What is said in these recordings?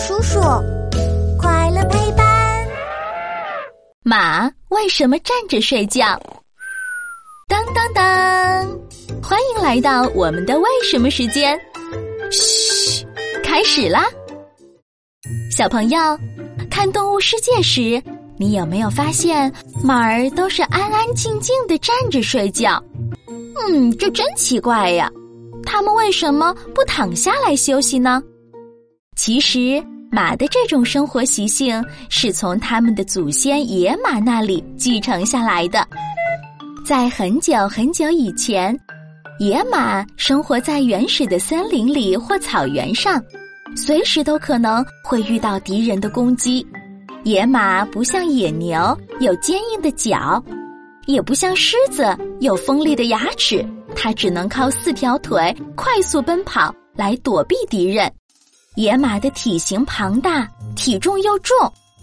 叔叔，快乐陪伴。马为什么站着睡觉？当当当！欢迎来到我们的为什么时间。嘘，开始啦！小朋友，看动物世界时，你有没有发现马儿都是安安静静的站着睡觉？嗯，这真奇怪呀！它们为什么不躺下来休息呢？其实，马的这种生活习性是从他们的祖先野马那里继承下来的。在很久很久以前，野马生活在原始的森林里或草原上，随时都可能会遇到敌人的攻击。野马不像野牛有坚硬的角，也不像狮子有锋利的牙齿，它只能靠四条腿快速奔跑来躲避敌人。野马的体型庞大，体重又重，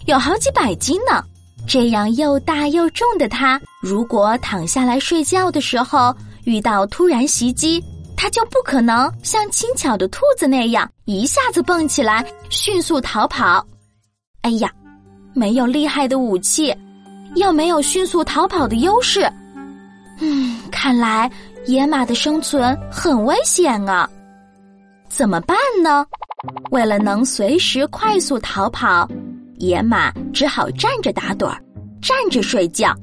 有好几百斤呢。这样又大又重的它，如果躺下来睡觉的时候遇到突然袭击，它就不可能像轻巧的兔子那样一下子蹦起来迅速逃跑。哎呀，没有厉害的武器，又没有迅速逃跑的优势，嗯，看来野马的生存很危险啊！怎么办呢？为了能随时快速逃跑，野马只好站着打盹儿，站着睡觉。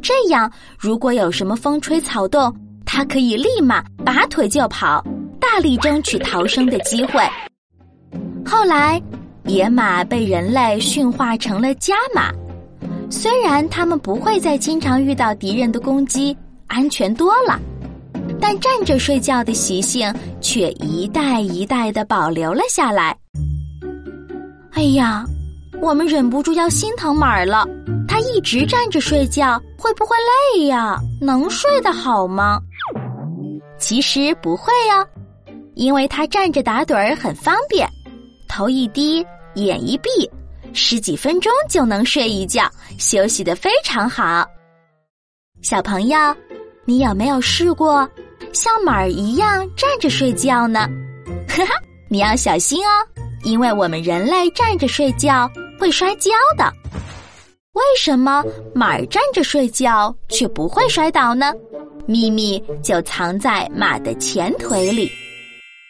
这样，如果有什么风吹草动，它可以立马拔腿就跑，大力争取逃生的机会。后来，野马被人类驯化成了家马，虽然它们不会再经常遇到敌人的攻击，安全多了。但站着睡觉的习性却一代一代的保留了下来。哎呀，我们忍不住要心疼马儿了。它一直站着睡觉，会不会累呀？能睡得好吗？其实不会哦，因为它站着打盹儿很方便，头一低，眼一闭，十几分钟就能睡一觉，休息的非常好。小朋友，你有没有试过？像马儿一样站着睡觉呢，哈哈，你要小心哦，因为我们人类站着睡觉会摔跤的。为什么马儿站着睡觉却不会摔倒呢？秘密就藏在马的前腿里。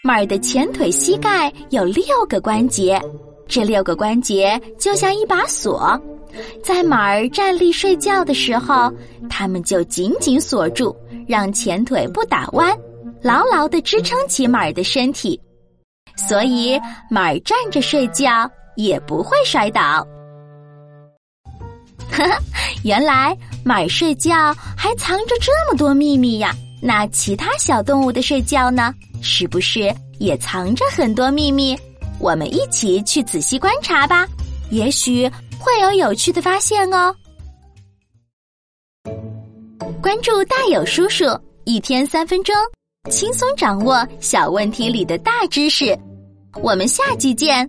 马儿的前腿膝盖有六个关节，这六个关节就像一把锁，在马儿站立睡觉的时候，它们就紧紧锁住。让前腿不打弯，牢牢的支撑起马儿的身体，所以马儿站着睡觉也不会摔倒。哈哈，原来马儿睡觉还藏着这么多秘密呀！那其他小动物的睡觉呢？是不是也藏着很多秘密？我们一起去仔细观察吧，也许会有有趣的发现哦。关注大有叔叔，一天三分钟，轻松掌握小问题里的大知识。我们下期见。